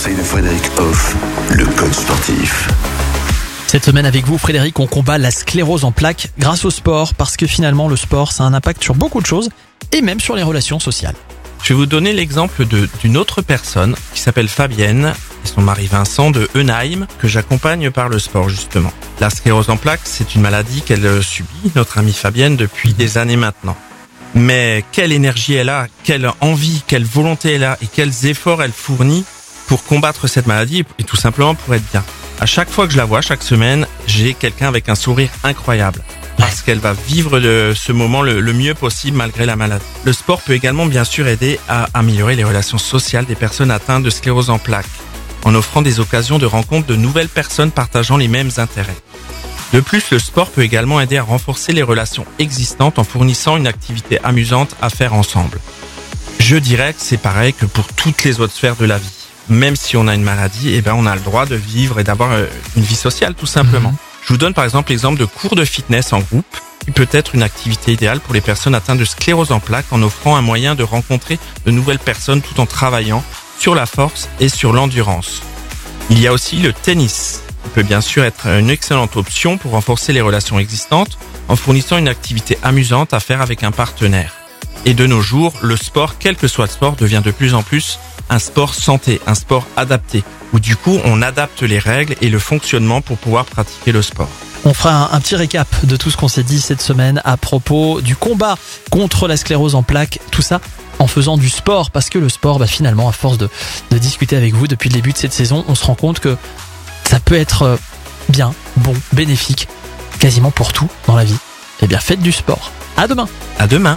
conseils de Frédéric Hoff, le coach sportif. Cette semaine avec vous, Frédéric, on combat la sclérose en plaques grâce au sport, parce que finalement, le sport, ça a un impact sur beaucoup de choses, et même sur les relations sociales. Je vais vous donner l'exemple d'une autre personne qui s'appelle Fabienne et son mari Vincent de Eunheim que j'accompagne par le sport justement. La sclérose en plaques, c'est une maladie qu'elle subit, notre amie Fabienne, depuis des années maintenant. Mais quelle énergie elle a, quelle envie, quelle volonté elle a et quels efforts elle fournit pour combattre cette maladie et tout simplement pour être bien. À chaque fois que je la vois, chaque semaine, j'ai quelqu'un avec un sourire incroyable parce qu'elle va vivre ce moment le, mieux possible malgré la maladie. Le sport peut également bien sûr aider à améliorer les relations sociales des personnes atteintes de sclérose en plaques en offrant des occasions de rencontre de nouvelles personnes partageant les mêmes intérêts. De plus, le sport peut également aider à renforcer les relations existantes en fournissant une activité amusante à faire ensemble. Je dirais que c'est pareil que pour toutes les autres sphères de la vie même si on a une maladie, eh ben on a le droit de vivre et d'avoir euh, une vie sociale tout simplement. Mhm. Je vous donne par exemple l'exemple de cours de fitness en groupe qui peut être une activité idéale pour les personnes atteintes de sclérose en plaques en offrant un moyen de rencontrer de nouvelles personnes tout en travaillant sur la force et sur l'endurance. Il y a aussi le tennis, qui peut bien sûr être une excellente option pour renforcer les relations existantes en fournissant une activité amusante à faire avec un partenaire. Et de nos jours, le sport, quel que soit le sport, devient de plus en plus un sport santé, un sport adapté, où du coup on adapte les règles et le fonctionnement pour pouvoir pratiquer le sport. On fera un, petit récap de tout ce qu'on s'est dit cette semaine à propos du combat contre la sclérose en plaques, tout ça en faisant du sport, parce que le sport, bah, finalement, à force de, de discuter avec vous depuis le début de cette saison, on se rend compte que ça peut être euh, bien, bon, bénéfique, quasiment pour tout dans la vie. Eh bien, faites du sport. À demain. À demain.